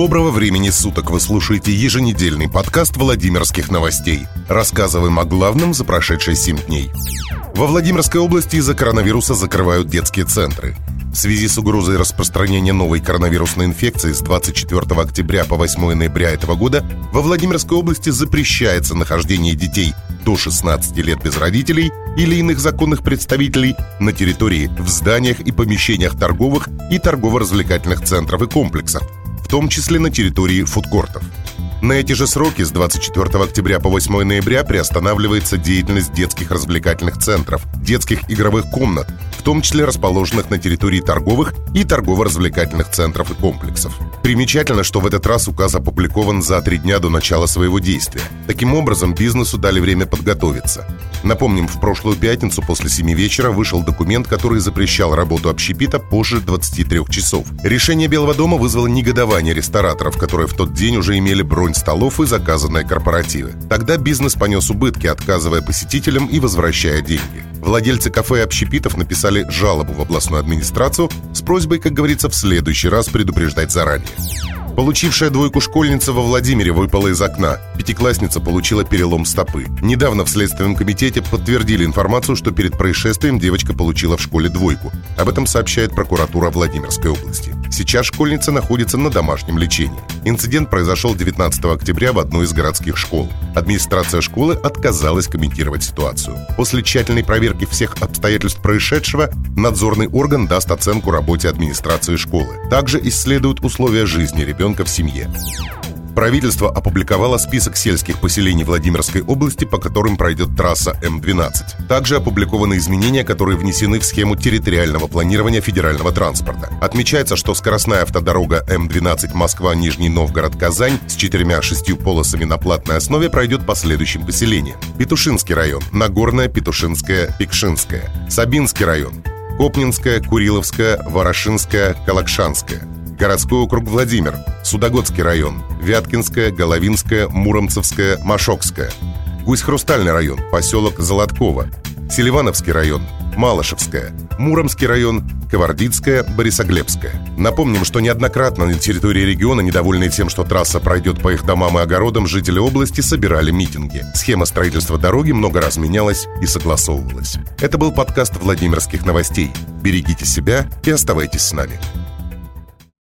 Доброго времени суток! Вы слушаете еженедельный подкаст Владимирских новостей. Рассказываем о главном за прошедшие 7 дней. Во Владимирской области из-за коронавируса закрывают детские центры. В связи с угрозой распространения новой коронавирусной инфекции с 24 октября по 8 ноября этого года во Владимирской области запрещается нахождение детей до 16 лет без родителей или иных законных представителей на территории, в зданиях и помещениях торговых и торгово-развлекательных центров и комплексов, в том числе на территории фудкортов. На эти же сроки с 24 октября по 8 ноября приостанавливается деятельность детских развлекательных центров, детских игровых комнат, в том числе расположенных на территории торговых и торгово-развлекательных центров и комплексов. Примечательно, что в этот раз указ опубликован за три дня до начала своего действия. Таким образом, бизнесу дали время подготовиться. Напомним, в прошлую пятницу после 7 вечера вышел документ, который запрещал работу общепита позже 23 часов. Решение Белого дома вызвало негодование рестораторов, которые в тот день уже имели бронь столов и заказанные корпоративы. Тогда бизнес понес убытки, отказывая посетителям и возвращая деньги. Владельцы кафе и общепитов написали жалобу в областную администрацию с просьбой, как говорится, в следующий раз предупреждать заранее. Получившая двойку школьница во Владимире выпала из окна. Пятиклассница получила перелом стопы. Недавно в Следственном комитете подтвердили информацию, что перед происшествием девочка получила в школе двойку. Об этом сообщает прокуратура Владимирской области. Сейчас школьница находится на домашнем лечении. Инцидент произошел 19 октября в одной из городских школ. Администрация школы отказалась комментировать ситуацию. После тщательной проверки всех обстоятельств происшедшего, надзорный орган даст оценку работе администрации школы. Также исследуют условия жизни ребенка в семье. Правительство опубликовало список сельских поселений Владимирской области, по которым пройдет трасса М-12. Также опубликованы изменения, которые внесены в схему территориального планирования федерального транспорта. Отмечается, что скоростная автодорога М-12 Москва-Нижний Новгород-Казань с четырьмя-шестью полосами на платной основе пройдет по следующим поселениям. Петушинский район, Нагорная, Петушинская, Пикшинская. Сабинский район, Копнинская, Куриловская, Ворошинская, Калакшанская – городской округ Владимир, Судогодский район, Вяткинская, Головинская, Муромцевская, Машокская, Гусь-Хрустальный район, поселок Золотково, Селивановский район, Малышевская, Муромский район, Кавардицкая, Борисоглебская. Напомним, что неоднократно на территории региона, недовольные тем, что трасса пройдет по их домам и огородам, жители области собирали митинги. Схема строительства дороги много раз менялась и согласовывалась. Это был подкаст Владимирских новостей. Берегите себя и оставайтесь с нами.